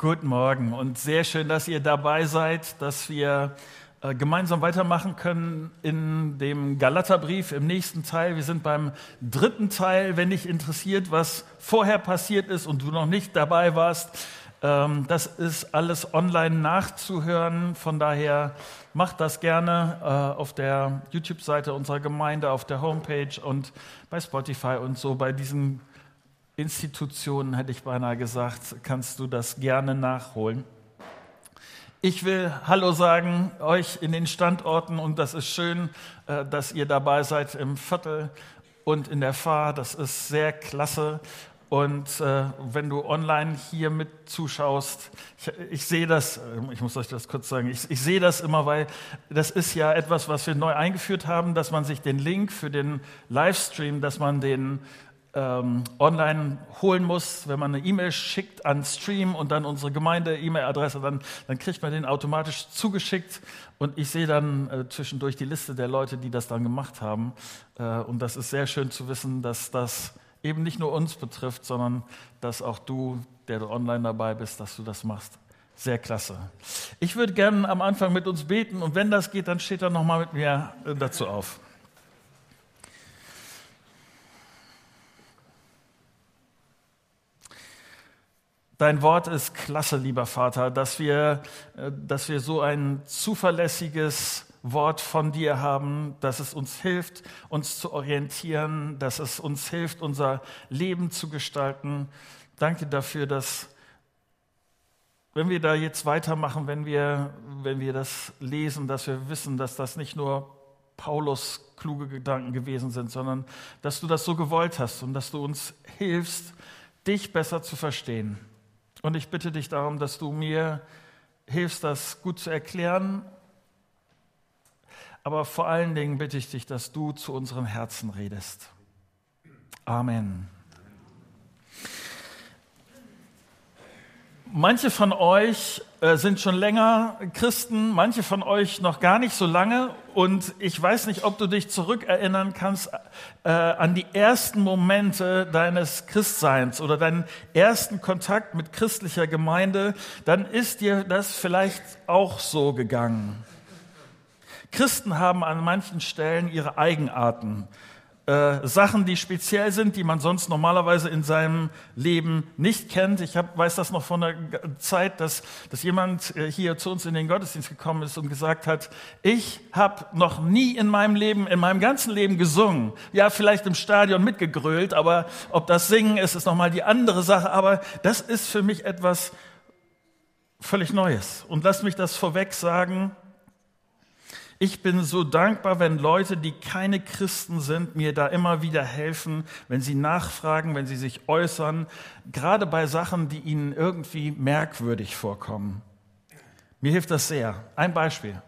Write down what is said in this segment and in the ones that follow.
Guten Morgen und sehr schön, dass ihr dabei seid, dass wir äh, gemeinsam weitermachen können in dem Galaterbrief im nächsten Teil. Wir sind beim dritten Teil. Wenn dich interessiert, was vorher passiert ist und du noch nicht dabei warst, ähm, das ist alles online nachzuhören. Von daher macht das gerne äh, auf der YouTube-Seite unserer Gemeinde, auf der Homepage und bei Spotify und so. Bei diesen Institutionen, hätte ich beinahe gesagt, kannst du das gerne nachholen. Ich will Hallo sagen euch in den Standorten und das ist schön, äh, dass ihr dabei seid im Viertel und in der Fahr. Das ist sehr klasse. Und äh, wenn du online hier mit zuschaust, ich, ich sehe das, äh, ich muss euch das kurz sagen, ich, ich sehe das immer, weil das ist ja etwas, was wir neu eingeführt haben, dass man sich den Link für den Livestream, dass man den ähm, online holen muss, wenn man eine E-Mail schickt an Stream und dann unsere Gemeinde-E-Mail-Adresse, dann, dann kriegt man den automatisch zugeschickt und ich sehe dann äh, zwischendurch die Liste der Leute, die das dann gemacht haben. Äh, und das ist sehr schön zu wissen, dass das eben nicht nur uns betrifft, sondern dass auch du, der du online dabei bist, dass du das machst. Sehr klasse. Ich würde gerne am Anfang mit uns beten und wenn das geht, dann steht er nochmal mit mir äh, dazu auf. Dein Wort ist klasse, lieber Vater, dass wir, äh, dass wir so ein zuverlässiges Wort von dir haben, dass es uns hilft, uns zu orientieren, dass es uns hilft, unser Leben zu gestalten. Danke dafür, dass wenn wir da jetzt weitermachen, wenn wir, wenn wir das lesen, dass wir wissen, dass das nicht nur Paulus kluge Gedanken gewesen sind, sondern dass du das so gewollt hast und dass du uns hilfst, dich besser zu verstehen. Und ich bitte dich darum, dass du mir hilfst, das gut zu erklären. Aber vor allen Dingen bitte ich dich, dass du zu unseren Herzen redest. Amen. Manche von euch äh, sind schon länger Christen, manche von euch noch gar nicht so lange. Und ich weiß nicht, ob du dich zurückerinnern kannst äh, an die ersten Momente deines Christseins oder deinen ersten Kontakt mit christlicher Gemeinde. Dann ist dir das vielleicht auch so gegangen. Christen haben an manchen Stellen ihre Eigenarten äh, Sachen, die speziell sind, die man sonst normalerweise in seinem Leben nicht kennt. Ich hab, weiß das noch von der Zeit, dass, dass jemand äh, hier zu uns in den Gottesdienst gekommen ist und gesagt hat, ich habe noch nie in meinem Leben, in meinem ganzen Leben gesungen. Ja, vielleicht im Stadion mitgegrölt, aber ob das Singen ist, ist nochmal die andere Sache. Aber das ist für mich etwas völlig Neues. Und lass mich das vorweg sagen, ich bin so dankbar, wenn Leute, die keine Christen sind, mir da immer wieder helfen, wenn sie nachfragen, wenn sie sich äußern, gerade bei Sachen, die ihnen irgendwie merkwürdig vorkommen. Mir hilft das sehr. Ein Beispiel.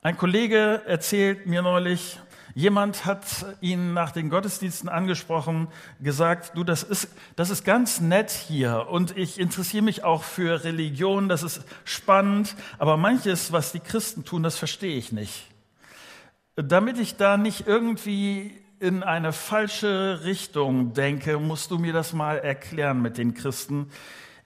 Ein Kollege erzählt mir neulich, Jemand hat ihn nach den Gottesdiensten angesprochen, gesagt, du, das ist, das ist ganz nett hier und ich interessiere mich auch für Religion, das ist spannend, aber manches, was die Christen tun, das verstehe ich nicht. Damit ich da nicht irgendwie in eine falsche Richtung denke, musst du mir das mal erklären mit den Christen.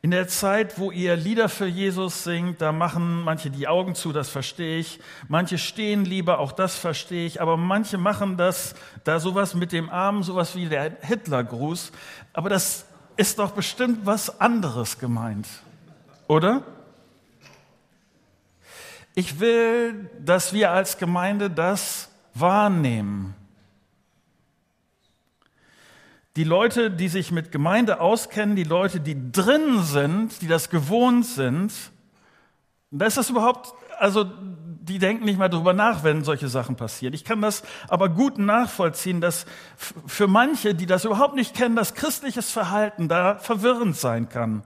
In der Zeit, wo ihr Lieder für Jesus singt, da machen manche die Augen zu, das verstehe ich. Manche stehen lieber, auch das verstehe ich. Aber manche machen das, da sowas mit dem Arm, sowas wie der Hitlergruß. Aber das ist doch bestimmt was anderes gemeint, oder? Ich will, dass wir als Gemeinde das wahrnehmen. Die Leute, die sich mit Gemeinde auskennen, die Leute, die drin sind, die das gewohnt sind, da ist das überhaupt, also die denken nicht mehr darüber nach, wenn solche Sachen passieren. Ich kann das aber gut nachvollziehen, dass für manche, die das überhaupt nicht kennen, das christliches Verhalten da verwirrend sein kann.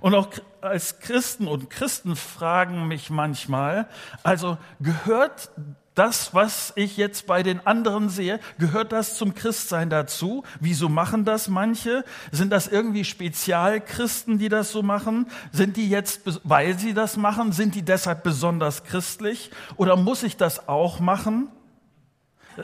Und auch als Christen und Christen fragen mich manchmal, also gehört das, was ich jetzt bei den anderen sehe, gehört das zum Christsein dazu? Wieso machen das manche? Sind das irgendwie Spezialchristen, die das so machen? Sind die jetzt, weil sie das machen, sind die deshalb besonders christlich? Oder muss ich das auch machen?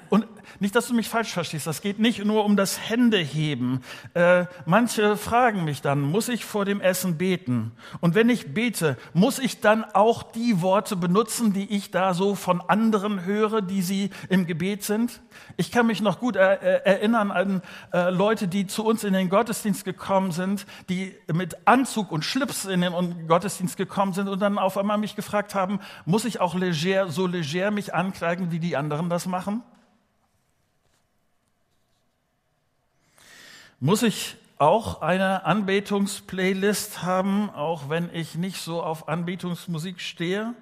Und nicht, dass du mich falsch verstehst, das geht nicht nur um das Händeheben. Äh, manche fragen mich dann, muss ich vor dem Essen beten? Und wenn ich bete, muss ich dann auch die Worte benutzen, die ich da so von anderen höre, die sie im Gebet sind? Ich kann mich noch gut er, äh, erinnern an äh, Leute, die zu uns in den Gottesdienst gekommen sind, die mit Anzug und Schlips in den Gottesdienst gekommen sind und dann auf einmal mich gefragt haben, muss ich auch leger, so leger mich ankleiden, wie die anderen das machen? Muss ich auch eine Anbetungsplaylist haben, auch wenn ich nicht so auf Anbetungsmusik stehe?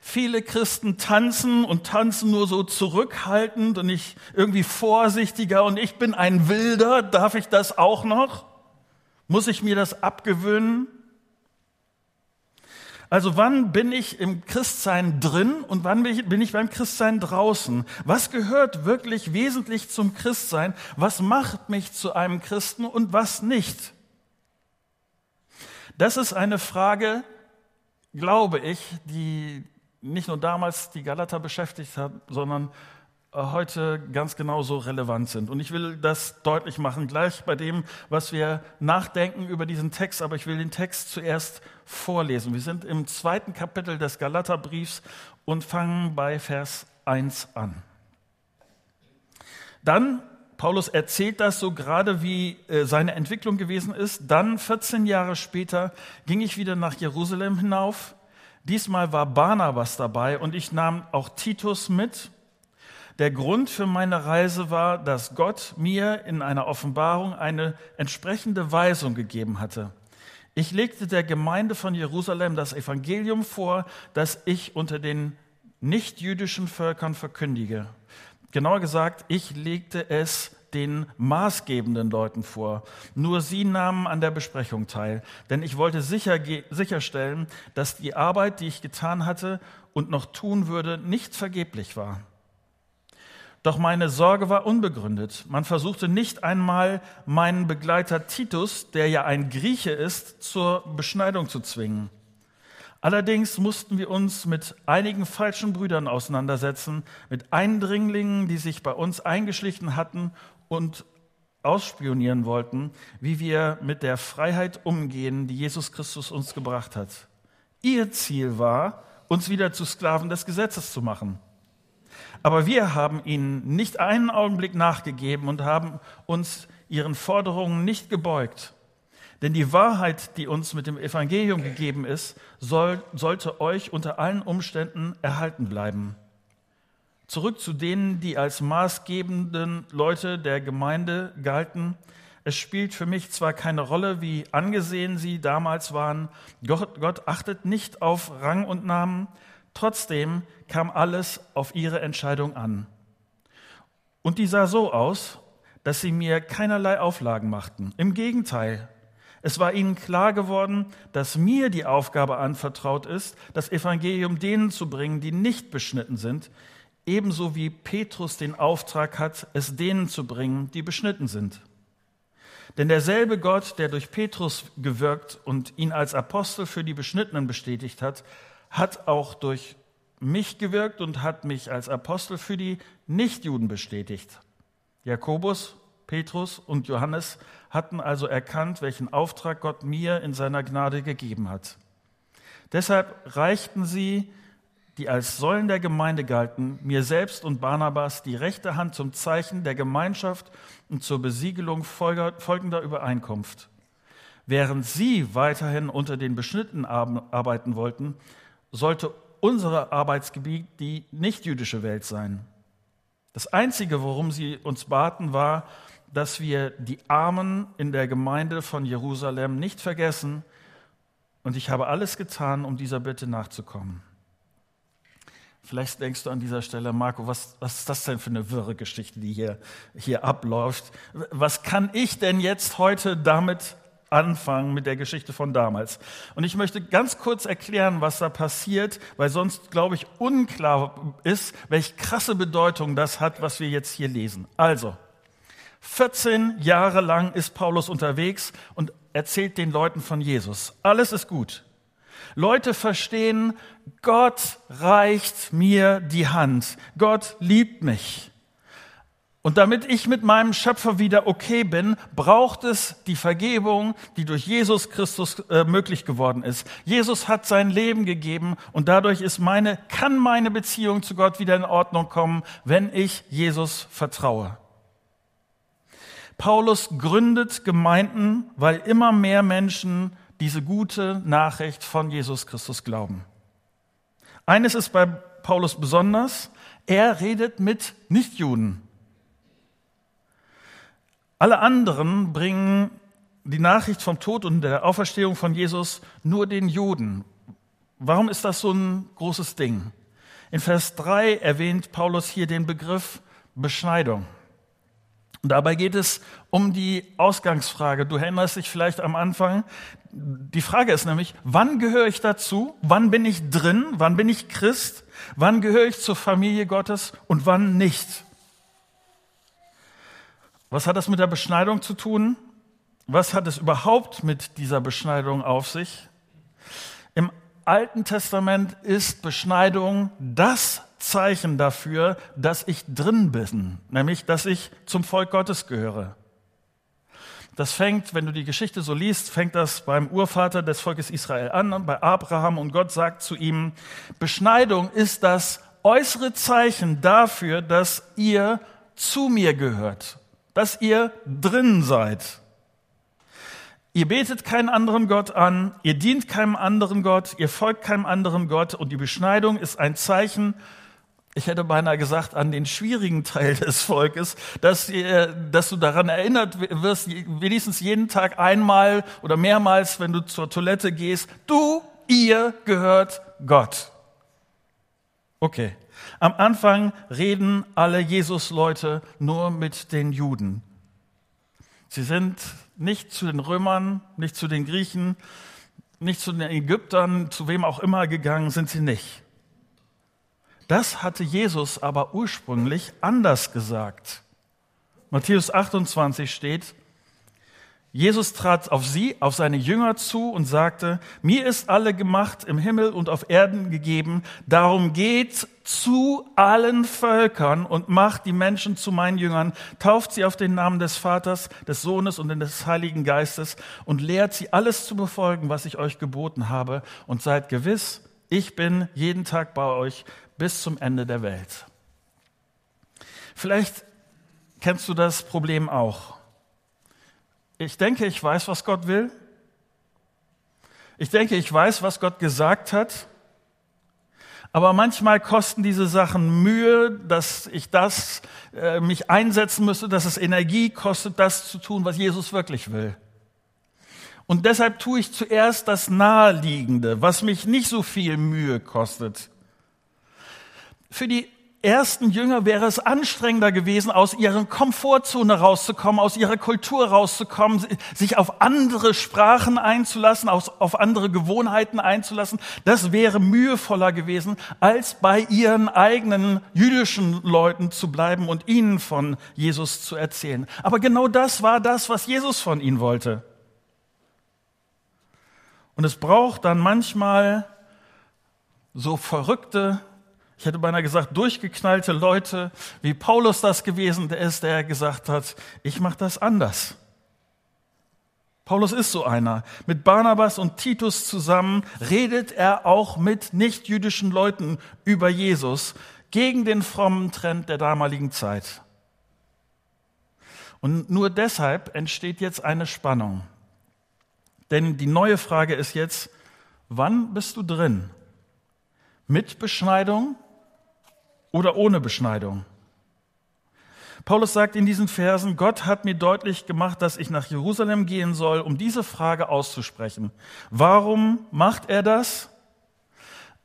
Viele Christen tanzen und tanzen nur so zurückhaltend und nicht irgendwie vorsichtiger und ich bin ein Wilder, darf ich das auch noch? Muss ich mir das abgewöhnen? Also wann bin ich im Christsein drin und wann bin ich beim Christsein draußen? Was gehört wirklich wesentlich zum Christsein? Was macht mich zu einem Christen und was nicht? Das ist eine Frage, glaube ich, die nicht nur damals die Galater beschäftigt hat, sondern heute ganz genauso relevant sind. Und ich will das deutlich machen, gleich bei dem, was wir nachdenken über diesen Text, aber ich will den Text zuerst vorlesen. Wir sind im zweiten Kapitel des Galaterbriefs und fangen bei Vers 1 an. Dann, Paulus erzählt das so gerade, wie äh, seine Entwicklung gewesen ist. Dann, 14 Jahre später, ging ich wieder nach Jerusalem hinauf. Diesmal war Barnabas dabei und ich nahm auch Titus mit der Grund für meine Reise war, dass Gott mir in einer Offenbarung eine entsprechende Weisung gegeben hatte. Ich legte der Gemeinde von Jerusalem das Evangelium vor, das ich unter den nichtjüdischen Völkern verkündige. Genauer gesagt, ich legte es den maßgebenden Leuten vor. Nur sie nahmen an der Besprechung teil, denn ich wollte sicher, sicherstellen, dass die Arbeit, die ich getan hatte und noch tun würde, nicht vergeblich war. Doch meine Sorge war unbegründet. Man versuchte nicht einmal meinen Begleiter Titus, der ja ein Grieche ist, zur Beschneidung zu zwingen. Allerdings mussten wir uns mit einigen falschen Brüdern auseinandersetzen, mit Eindringlingen, die sich bei uns eingeschlichen hatten und ausspionieren wollten, wie wir mit der Freiheit umgehen, die Jesus Christus uns gebracht hat. Ihr Ziel war, uns wieder zu Sklaven des Gesetzes zu machen. Aber wir haben ihnen nicht einen Augenblick nachgegeben und haben uns ihren Forderungen nicht gebeugt. Denn die Wahrheit, die uns mit dem Evangelium gegeben ist, soll, sollte euch unter allen Umständen erhalten bleiben. Zurück zu denen, die als maßgebenden Leute der Gemeinde galten. Es spielt für mich zwar keine Rolle, wie angesehen sie damals waren. Gott, Gott achtet nicht auf Rang und Namen, Trotzdem kam alles auf ihre Entscheidung an. Und die sah so aus, dass sie mir keinerlei Auflagen machten. Im Gegenteil, es war ihnen klar geworden, dass mir die Aufgabe anvertraut ist, das Evangelium denen zu bringen, die nicht beschnitten sind, ebenso wie Petrus den Auftrag hat, es denen zu bringen, die beschnitten sind. Denn derselbe Gott, der durch Petrus gewirkt und ihn als Apostel für die Beschnittenen bestätigt hat, hat auch durch mich gewirkt und hat mich als Apostel für die Nichtjuden bestätigt. Jakobus, Petrus und Johannes hatten also erkannt, welchen Auftrag Gott mir in seiner Gnade gegeben hat. Deshalb reichten sie, die als Säulen der Gemeinde galten, mir selbst und Barnabas die rechte Hand zum Zeichen der Gemeinschaft und zur Besiegelung folgender Übereinkunft. Während sie weiterhin unter den Beschnitten arbeiten wollten, sollte unser Arbeitsgebiet die nichtjüdische Welt sein. Das Einzige, worum sie uns baten, war, dass wir die Armen in der Gemeinde von Jerusalem nicht vergessen. Und ich habe alles getan, um dieser Bitte nachzukommen. Vielleicht denkst du an dieser Stelle, Marco, was, was ist das denn für eine wirre Geschichte, die hier, hier abläuft? Was kann ich denn jetzt heute damit anfangen mit der Geschichte von damals. Und ich möchte ganz kurz erklären, was da passiert, weil sonst, glaube ich, unklar ist, welche krasse Bedeutung das hat, was wir jetzt hier lesen. Also, 14 Jahre lang ist Paulus unterwegs und erzählt den Leuten von Jesus. Alles ist gut. Leute verstehen, Gott reicht mir die Hand. Gott liebt mich. Und damit ich mit meinem Schöpfer wieder okay bin, braucht es die Vergebung, die durch Jesus Christus äh, möglich geworden ist. Jesus hat sein Leben gegeben und dadurch ist meine, kann meine Beziehung zu Gott wieder in Ordnung kommen, wenn ich Jesus vertraue. Paulus gründet Gemeinden, weil immer mehr Menschen diese gute Nachricht von Jesus Christus glauben. Eines ist bei Paulus besonders, er redet mit Nichtjuden. Alle anderen bringen die Nachricht vom Tod und der Auferstehung von Jesus nur den Juden. Warum ist das so ein großes Ding? In Vers 3 erwähnt Paulus hier den Begriff Beschneidung. Und dabei geht es um die Ausgangsfrage. Du erinnerst dich vielleicht am Anfang. Die Frage ist nämlich, wann gehöre ich dazu? Wann bin ich drin? Wann bin ich Christ? Wann gehöre ich zur Familie Gottes und wann nicht? Was hat das mit der Beschneidung zu tun? Was hat es überhaupt mit dieser Beschneidung auf sich? Im Alten Testament ist Beschneidung das Zeichen dafür, dass ich drin bin, nämlich dass ich zum Volk Gottes gehöre. Das fängt, wenn du die Geschichte so liest, fängt das beim Urvater des Volkes Israel an, bei Abraham, und Gott sagt zu ihm, Beschneidung ist das äußere Zeichen dafür, dass ihr zu mir gehört dass ihr drin seid. Ihr betet keinen anderen Gott an, ihr dient keinem anderen Gott, ihr folgt keinem anderen Gott und die Beschneidung ist ein Zeichen, ich hätte beinahe gesagt, an den schwierigen Teil des Volkes, dass, dass du daran erinnert wirst, wenigstens jeden Tag einmal oder mehrmals, wenn du zur Toilette gehst, du, ihr gehört Gott. Okay. Am Anfang reden alle Jesus-Leute nur mit den Juden. Sie sind nicht zu den Römern, nicht zu den Griechen, nicht zu den Ägyptern, zu wem auch immer gegangen sind sie nicht. Das hatte Jesus aber ursprünglich anders gesagt. Matthäus 28 steht, Jesus trat auf sie, auf seine Jünger zu und sagte, mir ist alle Gemacht im Himmel und auf Erden gegeben, darum geht zu allen Völkern und macht die Menschen zu meinen Jüngern, tauft sie auf den Namen des Vaters, des Sohnes und des Heiligen Geistes und lehrt sie alles zu befolgen, was ich euch geboten habe. Und seid gewiss, ich bin jeden Tag bei euch bis zum Ende der Welt. Vielleicht kennst du das Problem auch ich denke, ich weiß, was Gott will. Ich denke, ich weiß, was Gott gesagt hat. Aber manchmal kosten diese Sachen Mühe, dass ich das äh, mich einsetzen müsste, dass es Energie kostet, das zu tun, was Jesus wirklich will. Und deshalb tue ich zuerst das Naheliegende, was mich nicht so viel Mühe kostet. Für die ersten Jünger wäre es anstrengender gewesen, aus ihrer Komfortzone rauszukommen, aus ihrer Kultur rauszukommen, sich auf andere Sprachen einzulassen, auf andere Gewohnheiten einzulassen. Das wäre mühevoller gewesen, als bei ihren eigenen jüdischen Leuten zu bleiben und ihnen von Jesus zu erzählen. Aber genau das war das, was Jesus von ihnen wollte. Und es braucht dann manchmal so verrückte ich hätte beinahe gesagt, durchgeknallte Leute, wie Paulus das gewesen ist, der gesagt hat, ich mache das anders. Paulus ist so einer. Mit Barnabas und Titus zusammen redet er auch mit nichtjüdischen Leuten über Jesus gegen den frommen Trend der damaligen Zeit. Und nur deshalb entsteht jetzt eine Spannung. Denn die neue Frage ist jetzt, wann bist du drin? Mit Beschneidung oder ohne Beschneidung. Paulus sagt in diesen Versen, Gott hat mir deutlich gemacht, dass ich nach Jerusalem gehen soll, um diese Frage auszusprechen. Warum macht er das?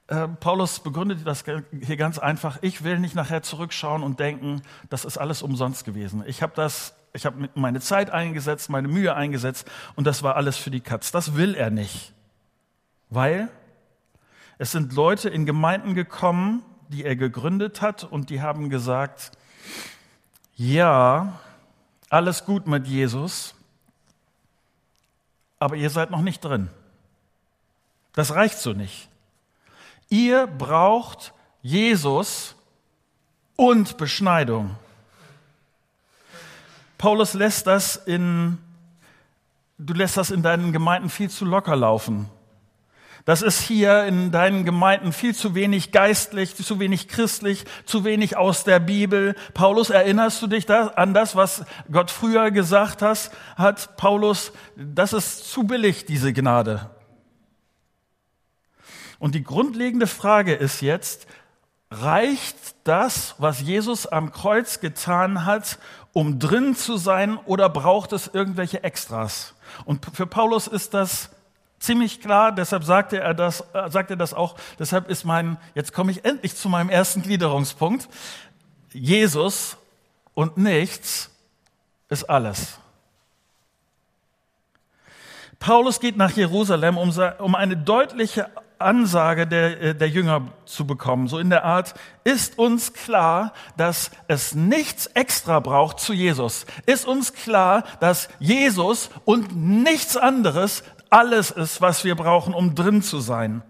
Äh, Paulus begründet das hier ganz einfach. Ich will nicht nachher zurückschauen und denken, das ist alles umsonst gewesen. Ich habe das, ich habe meine Zeit eingesetzt, meine Mühe eingesetzt und das war alles für die Katz. Das will er nicht. Weil es sind Leute in Gemeinden gekommen, die er gegründet hat und die haben gesagt, ja, alles gut mit Jesus, aber ihr seid noch nicht drin. Das reicht so nicht. Ihr braucht Jesus und Beschneidung. Paulus lässt das in, du lässt das in deinen Gemeinden viel zu locker laufen. Das ist hier in deinen Gemeinden viel zu wenig geistlich, zu wenig christlich, zu wenig aus der Bibel. Paulus, erinnerst du dich da an das, was Gott früher gesagt hat? Hat Paulus, das ist zu billig, diese Gnade. Und die grundlegende Frage ist jetzt, reicht das, was Jesus am Kreuz getan hat, um drin zu sein, oder braucht es irgendwelche Extras? Und für Paulus ist das ziemlich klar, deshalb sagte er das, äh, sagt er das auch, deshalb ist mein, jetzt komme ich endlich zu meinem ersten Gliederungspunkt. Jesus und nichts ist alles. Paulus geht nach Jerusalem, um, um eine deutliche Ansage der, äh, der Jünger zu bekommen. So in der Art, ist uns klar, dass es nichts extra braucht zu Jesus. Ist uns klar, dass Jesus und nichts anderes alles ist, was wir brauchen, um drin zu sein.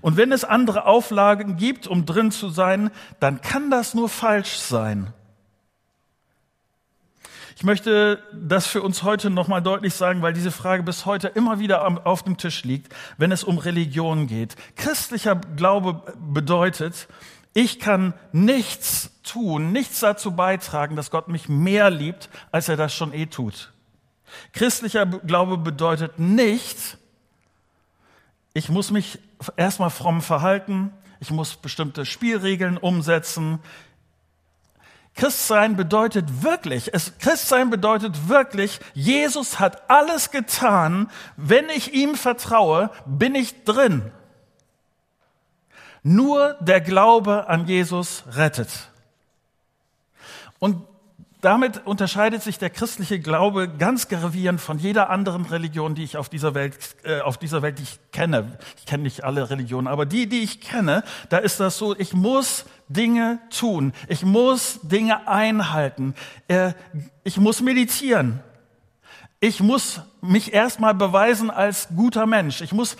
Und wenn es andere Auflagen gibt, um drin zu sein, dann kann das nur falsch sein. Ich möchte das für uns heute nochmal deutlich sagen, weil diese Frage bis heute immer wieder auf dem Tisch liegt, wenn es um Religion geht. Christlicher Glaube bedeutet, ich kann nichts tun, nichts dazu beitragen, dass Gott mich mehr liebt, als er das schon eh tut. Christlicher Glaube bedeutet nicht, ich muss mich erstmal fromm verhalten, ich muss bestimmte Spielregeln umsetzen. Christsein bedeutet wirklich, es, Christsein bedeutet wirklich, Jesus hat alles getan. Wenn ich ihm vertraue, bin ich drin. Nur der Glaube an Jesus rettet. Und damit unterscheidet sich der christliche Glaube ganz gravierend von jeder anderen Religion, die ich auf dieser Welt, äh, auf dieser Welt die ich kenne. Ich kenne nicht alle Religionen, aber die, die ich kenne, da ist das so, ich muss Dinge tun. Ich muss Dinge einhalten. Äh, ich muss meditieren. Ich muss mich erstmal beweisen als guter Mensch. Ich muss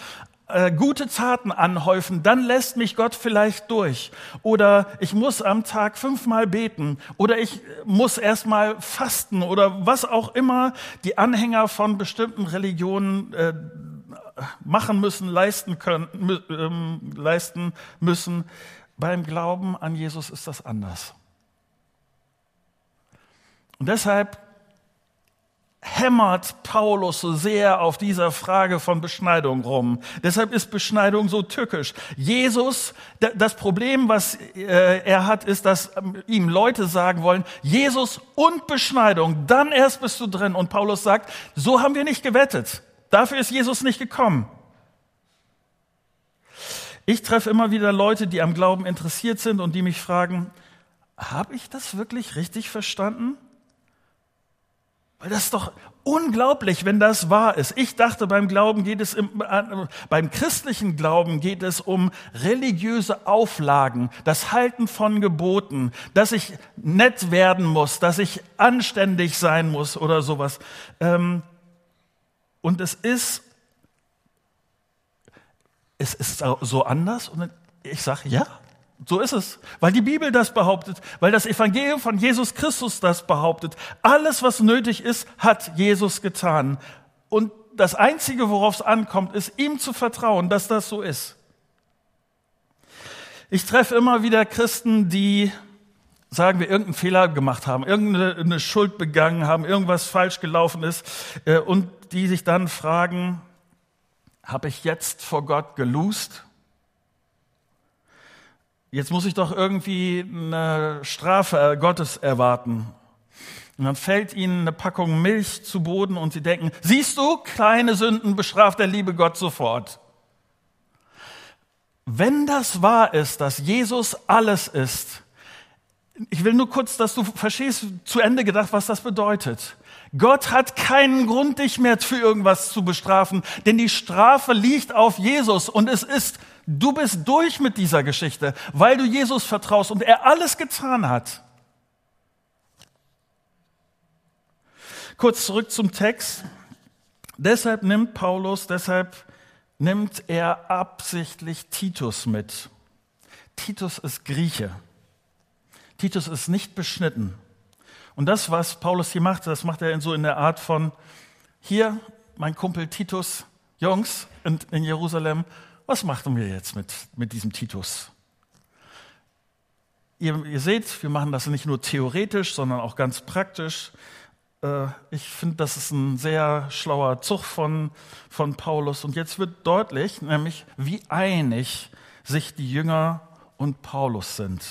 äh, gute Taten anhäufen, dann lässt mich Gott vielleicht durch. Oder ich muss am Tag fünfmal beten. Oder ich muss erstmal fasten. Oder was auch immer die Anhänger von bestimmten Religionen äh, machen müssen, leisten können, ähm, leisten müssen. Beim Glauben an Jesus ist das anders. Und deshalb hämmert Paulus so sehr auf dieser Frage von Beschneidung rum. Deshalb ist Beschneidung so tückisch. Jesus, das Problem, was äh, er hat, ist, dass ähm, ihm Leute sagen wollen, Jesus und Beschneidung, dann erst bist du drin. Und Paulus sagt, so haben wir nicht gewettet. Dafür ist Jesus nicht gekommen. Ich treffe immer wieder Leute, die am Glauben interessiert sind und die mich fragen, habe ich das wirklich richtig verstanden? Weil das ist doch unglaublich, wenn das wahr ist. Ich dachte, beim Glauben geht es, im, äh, beim christlichen Glauben geht es um religiöse Auflagen, das Halten von Geboten, dass ich nett werden muss, dass ich anständig sein muss oder sowas. Ähm, und es ist, es ist so anders. Und ich sage, ja, so ist es, weil die Bibel das behauptet, weil das Evangelium von Jesus Christus das behauptet. Alles, was nötig ist, hat Jesus getan. Und das Einzige, worauf es ankommt, ist ihm zu vertrauen, dass das so ist. Ich treffe immer wieder Christen, die sagen wir, irgendeinen Fehler gemacht haben, irgendeine Schuld begangen haben, irgendwas falsch gelaufen ist äh, und die sich dann fragen, habe ich jetzt vor Gott gelust? Jetzt muss ich doch irgendwie eine Strafe äh, Gottes erwarten. Und dann fällt ihnen eine Packung Milch zu Boden und sie denken, siehst du, kleine Sünden bestraft der liebe Gott sofort. Wenn das wahr ist, dass Jesus alles ist, ich will nur kurz, dass du verstehst, zu Ende gedacht, was das bedeutet. Gott hat keinen Grund, dich mehr für irgendwas zu bestrafen, denn die Strafe liegt auf Jesus und es ist Du bist durch mit dieser Geschichte, weil du Jesus vertraust und er alles getan hat. Kurz zurück zum Text. Deshalb nimmt Paulus, deshalb nimmt er absichtlich Titus mit. Titus ist Grieche. Titus ist nicht beschnitten. Und das, was Paulus hier macht, das macht er so in der Art von, hier, mein Kumpel Titus, Jungs in, in Jerusalem, was machen wir jetzt mit, mit diesem Titus? Ihr, ihr seht, wir machen das nicht nur theoretisch, sondern auch ganz praktisch. Äh, ich finde, das ist ein sehr schlauer Zug von, von Paulus. Und jetzt wird deutlich, nämlich, wie einig sich die Jünger und Paulus sind.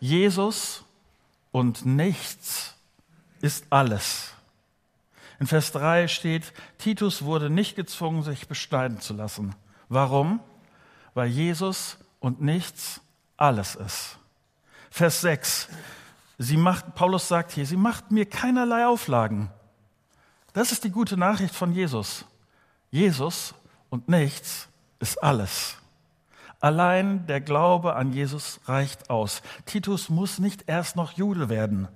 Jesus und nichts ist alles. In Vers 3 steht, Titus wurde nicht gezwungen, sich beschneiden zu lassen. Warum? Weil Jesus und nichts alles ist. Vers 6. Sie macht, Paulus sagt hier, sie macht mir keinerlei Auflagen. Das ist die gute Nachricht von Jesus. Jesus und nichts ist alles. Allein der Glaube an Jesus reicht aus. Titus muss nicht erst noch Jude werden.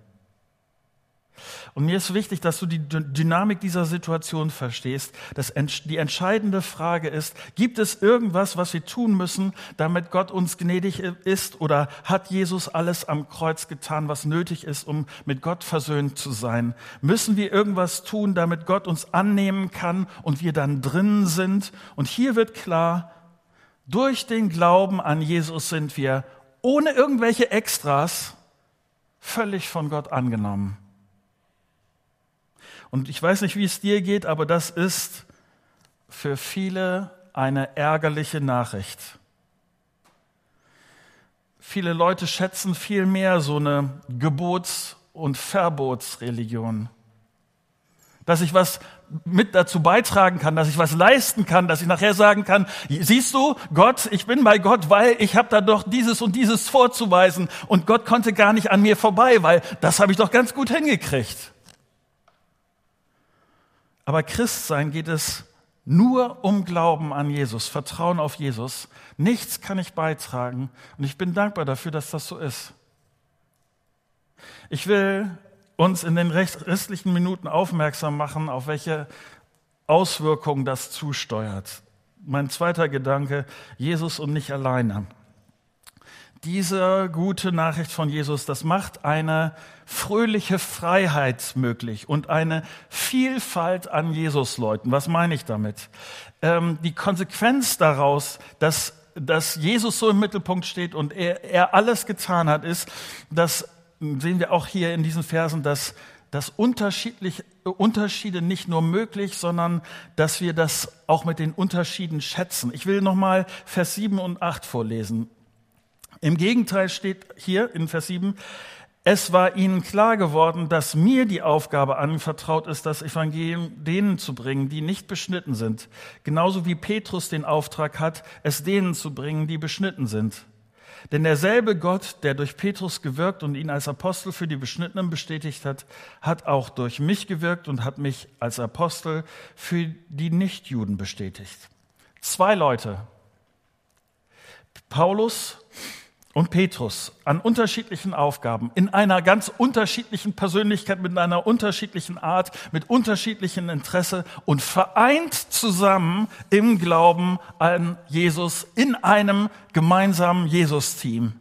Und mir ist wichtig, dass du die Dynamik dieser Situation verstehst. Das, die entscheidende Frage ist, gibt es irgendwas, was wir tun müssen, damit Gott uns gnädig ist? Oder hat Jesus alles am Kreuz getan, was nötig ist, um mit Gott versöhnt zu sein? Müssen wir irgendwas tun, damit Gott uns annehmen kann und wir dann drin sind? Und hier wird klar, durch den Glauben an Jesus sind wir ohne irgendwelche Extras völlig von Gott angenommen. Und ich weiß nicht, wie es dir geht, aber das ist für viele eine ärgerliche Nachricht. Viele Leute schätzen viel mehr so eine Gebots- und Verbotsreligion dass ich was mit dazu beitragen kann, dass ich was leisten kann, dass ich nachher sagen kann, siehst du, Gott, ich bin bei Gott, weil ich habe da doch dieses und dieses vorzuweisen und Gott konnte gar nicht an mir vorbei, weil das habe ich doch ganz gut hingekriegt. Aber Christsein geht es nur um Glauben an Jesus, Vertrauen auf Jesus. Nichts kann ich beitragen und ich bin dankbar dafür, dass das so ist. Ich will uns in den restlichen Minuten aufmerksam machen, auf welche Auswirkungen das zusteuert. Mein zweiter Gedanke, Jesus und nicht alleine. Diese gute Nachricht von Jesus, das macht eine fröhliche Freiheit möglich und eine Vielfalt an Jesusleuten. Was meine ich damit? Ähm, die Konsequenz daraus, dass dass Jesus so im Mittelpunkt steht und er, er alles getan hat, ist, dass sehen wir auch hier in diesen Versen, dass, dass unterschiedlich, Unterschiede nicht nur möglich, sondern dass wir das auch mit den Unterschieden schätzen. Ich will nochmal Vers 7 und 8 vorlesen. Im Gegenteil steht hier in Vers 7, es war ihnen klar geworden, dass mir die Aufgabe anvertraut ist, das Evangelium denen zu bringen, die nicht beschnitten sind. Genauso wie Petrus den Auftrag hat, es denen zu bringen, die beschnitten sind. Denn derselbe Gott, der durch Petrus gewirkt und ihn als Apostel für die Beschnittenen bestätigt hat, hat auch durch mich gewirkt und hat mich als Apostel für die Nichtjuden bestätigt. Zwei Leute, Paulus und Petrus an unterschiedlichen Aufgaben, in einer ganz unterschiedlichen Persönlichkeit, mit einer unterschiedlichen Art, mit unterschiedlichem Interesse und vereint zusammen im Glauben an Jesus in einem gemeinsamen Jesus-Team.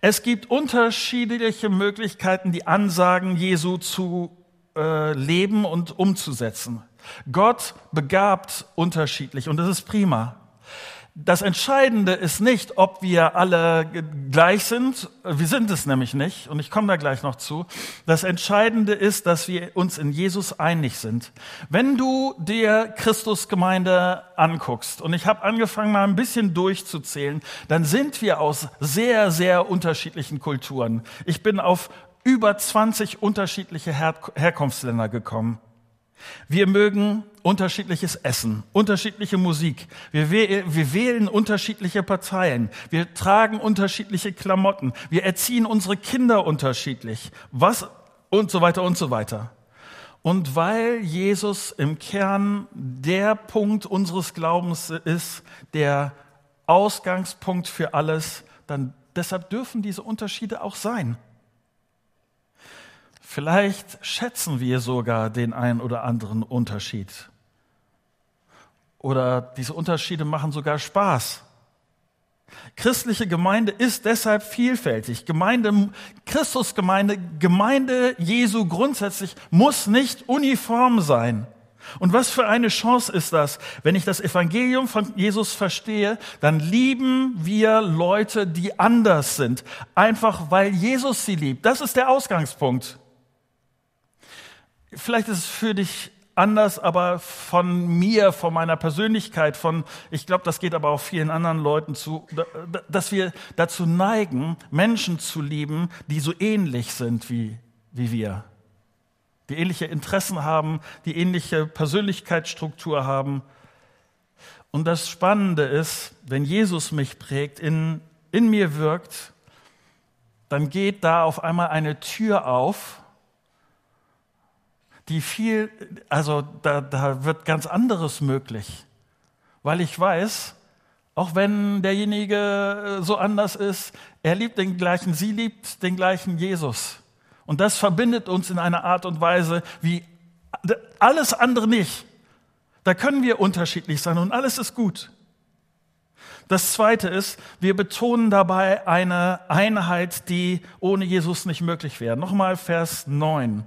Es gibt unterschiedliche Möglichkeiten, die Ansagen Jesu zu äh, leben und umzusetzen. Gott begabt unterschiedlich und das ist prima. Das Entscheidende ist nicht, ob wir alle gleich sind. Wir sind es nämlich nicht. Und ich komme da gleich noch zu. Das Entscheidende ist, dass wir uns in Jesus einig sind. Wenn du dir Christusgemeinde anguckst, und ich habe angefangen mal ein bisschen durchzuzählen, dann sind wir aus sehr, sehr unterschiedlichen Kulturen. Ich bin auf über 20 unterschiedliche Her Herkunftsländer gekommen. Wir mögen unterschiedliches Essen, unterschiedliche Musik. Wir, wir, wählen unterschiedliche Parteien. Wir tragen unterschiedliche Klamotten. Wir erziehen unsere Kinder unterschiedlich. Was und so weiter und so weiter. Und weil Jesus im Kern der Punkt unseres Glaubens ist, der Ausgangspunkt für alles, dann deshalb dürfen diese Unterschiede auch sein. Vielleicht schätzen wir sogar den einen oder anderen Unterschied. Oder diese Unterschiede machen sogar Spaß. Christliche Gemeinde ist deshalb vielfältig. Gemeinde, Christusgemeinde, Gemeinde Jesu grundsätzlich muss nicht uniform sein. Und was für eine Chance ist das? Wenn ich das Evangelium von Jesus verstehe, dann lieben wir Leute, die anders sind. Einfach weil Jesus sie liebt. Das ist der Ausgangspunkt. Vielleicht ist es für dich anders, aber von mir, von meiner Persönlichkeit, von, ich glaube, das geht aber auch vielen anderen Leuten zu, dass wir dazu neigen, Menschen zu lieben, die so ähnlich sind wie, wie wir die ähnliche Interessen haben, die ähnliche Persönlichkeitsstruktur haben. Und das Spannende ist, wenn Jesus mich prägt, in, in mir wirkt, dann geht da auf einmal eine Tür auf, die viel, also da, da wird ganz anderes möglich, weil ich weiß, auch wenn derjenige so anders ist, er liebt den gleichen, sie liebt den gleichen Jesus. Und das verbindet uns in einer Art und Weise wie alles andere nicht. Da können wir unterschiedlich sein und alles ist gut. Das zweite ist, wir betonen dabei eine Einheit, die ohne Jesus nicht möglich wäre. Nochmal Vers 9.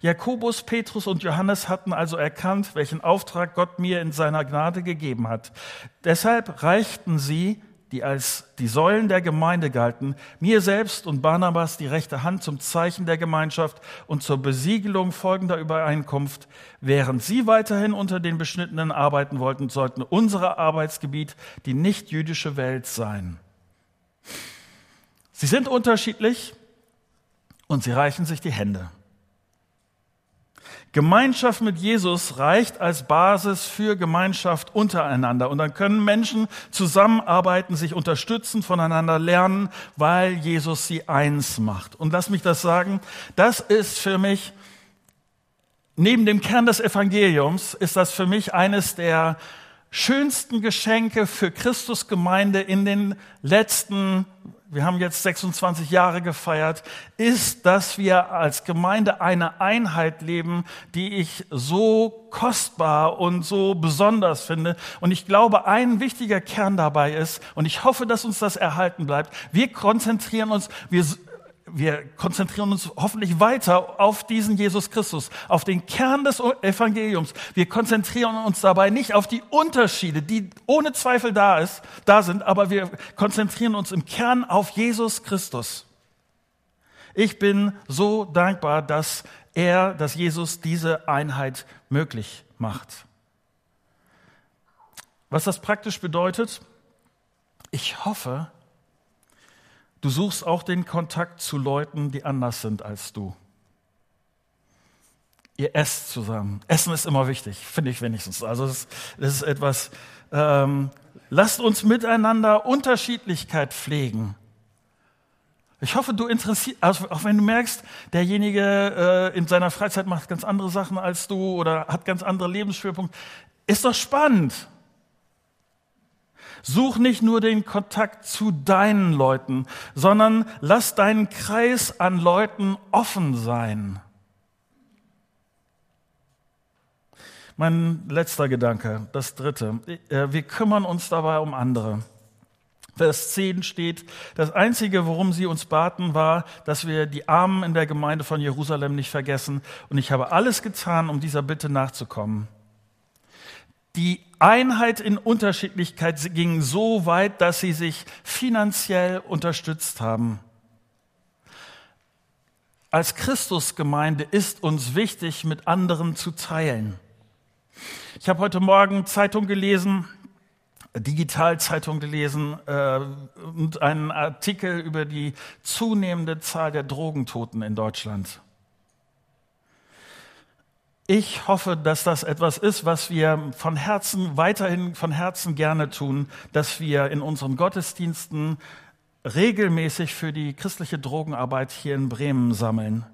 Jakobus, Petrus und Johannes hatten also erkannt, welchen Auftrag Gott mir in seiner Gnade gegeben hat. Deshalb reichten sie die als die Säulen der Gemeinde galten, mir selbst und Barnabas die rechte Hand zum Zeichen der Gemeinschaft und zur Besiegelung folgender Übereinkunft. Während sie weiterhin unter den Beschnittenen arbeiten wollten, sollten unser Arbeitsgebiet die nicht-jüdische Welt sein. Sie sind unterschiedlich und sie reichen sich die Hände. Gemeinschaft mit Jesus reicht als Basis für Gemeinschaft untereinander. Und dann können Menschen zusammenarbeiten, sich unterstützen, voneinander lernen, weil Jesus sie eins macht. Und lass mich das sagen, das ist für mich, neben dem Kern des Evangeliums, ist das für mich eines der schönsten Geschenke für Christusgemeinde in den letzten wir haben jetzt 26 Jahre gefeiert, ist, dass wir als Gemeinde eine Einheit leben, die ich so kostbar und so besonders finde. Und ich glaube, ein wichtiger Kern dabei ist, und ich hoffe, dass uns das erhalten bleibt, wir konzentrieren uns, wir wir konzentrieren uns hoffentlich weiter auf diesen Jesus Christus, auf den Kern des Evangeliums. Wir konzentrieren uns dabei nicht auf die Unterschiede, die ohne Zweifel da ist, da sind, aber wir konzentrieren uns im Kern auf Jesus Christus. Ich bin so dankbar, dass er, dass Jesus diese Einheit möglich macht. Was das praktisch bedeutet? Ich hoffe, Du suchst auch den Kontakt zu Leuten, die anders sind als du. Ihr esst zusammen. Essen ist immer wichtig, finde ich wenigstens. Also das, das ist etwas, ähm, lasst uns miteinander Unterschiedlichkeit pflegen. Ich hoffe, du interessierst, also auch wenn du merkst, derjenige äh, in seiner Freizeit macht ganz andere Sachen als du oder hat ganz andere Lebensschwerpunkte, ist doch spannend. Such nicht nur den Kontakt zu deinen Leuten, sondern lass deinen Kreis an Leuten offen sein. Mein letzter Gedanke, das dritte. Äh, wir kümmern uns dabei um andere. Vers 10 steht, das Einzige, worum sie uns baten, war, dass wir die Armen in der Gemeinde von Jerusalem nicht vergessen. Und ich habe alles getan, um dieser Bitte nachzukommen. Die Einheit in Unterschiedlichkeit ging so weit, dass sie sich finanziell unterstützt haben. Als Christusgemeinde ist uns wichtig, mit anderen zu teilen. Ich habe heute Morgen Zeitung gelesen, Digitalzeitung gelesen äh, und einen Artikel über die zunehmende Zahl der Drogentoten in Deutschland. Ich hoffe, dass das etwas ist, was wir von Herzen, weiterhin von Herzen gerne tun, dass wir in unseren Gottesdiensten regelmäßig für die christliche Drogenarbeit hier in Bremen sammeln.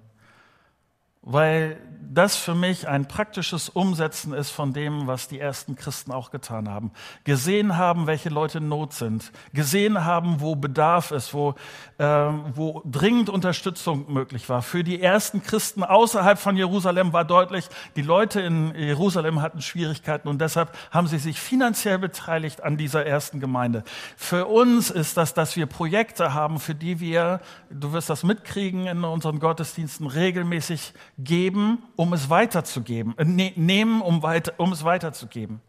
Weil das für mich ein praktisches Umsetzen ist von dem, was die ersten Christen auch getan haben. Gesehen haben, welche Leute in Not sind. Gesehen haben, wo Bedarf ist, wo, äh, wo dringend Unterstützung möglich war. Für die ersten Christen außerhalb von Jerusalem war deutlich, die Leute in Jerusalem hatten Schwierigkeiten und deshalb haben sie sich finanziell beteiligt an dieser ersten Gemeinde. Für uns ist das, dass wir Projekte haben, für die wir, du wirst das mitkriegen in unseren Gottesdiensten, regelmäßig geben, um es weiterzugeben, äh, ne, nehmen, um, weiter, um es weiterzugeben.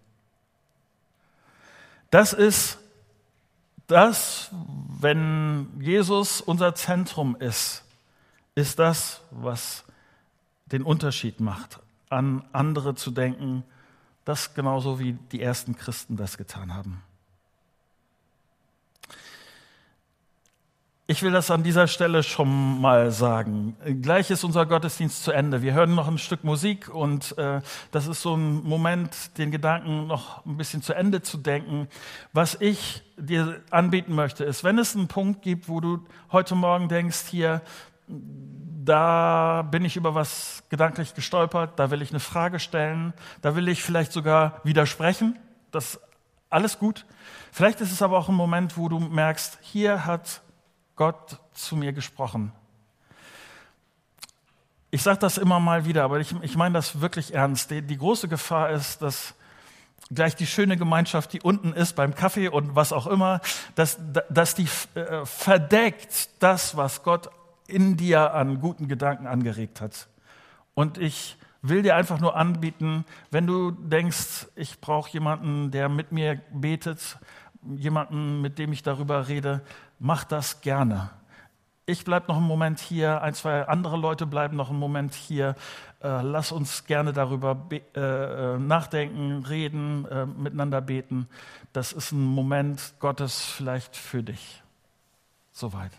Das ist das, wenn Jesus unser Zentrum ist, ist das, was den Unterschied macht, an andere zu denken, das genauso wie die ersten Christen das getan haben. Ich will das an dieser Stelle schon mal sagen. Gleich ist unser Gottesdienst zu Ende. Wir hören noch ein Stück Musik und äh, das ist so ein Moment, den Gedanken noch ein bisschen zu Ende zu denken. Was ich dir anbieten möchte, ist, wenn es einen Punkt gibt, wo du heute Morgen denkst, hier, da bin ich über was gedanklich gestolpert, da will ich eine Frage stellen, da will ich vielleicht sogar widersprechen, das alles gut. Vielleicht ist es aber auch ein Moment, wo du merkst, hier hat Gott zu mir gesprochen. Ich sage das immer mal wieder, aber ich, ich meine das wirklich ernst. Die, die große Gefahr ist, dass gleich die schöne Gemeinschaft, die unten ist beim Kaffee und was auch immer, dass, dass die äh, verdeckt das, was Gott in dir an guten Gedanken angeregt hat. Und ich will dir einfach nur anbieten, wenn du denkst, ich brauche jemanden, der mit mir betet, jemanden, mit dem ich darüber rede, mach das gerne. Ich bleibe noch einen Moment hier, ein, zwei andere Leute bleiben noch einen Moment hier. Äh, lass uns gerne darüber äh, äh, nachdenken, reden, äh, miteinander beten. Das ist ein Moment Gottes vielleicht für dich. Soweit.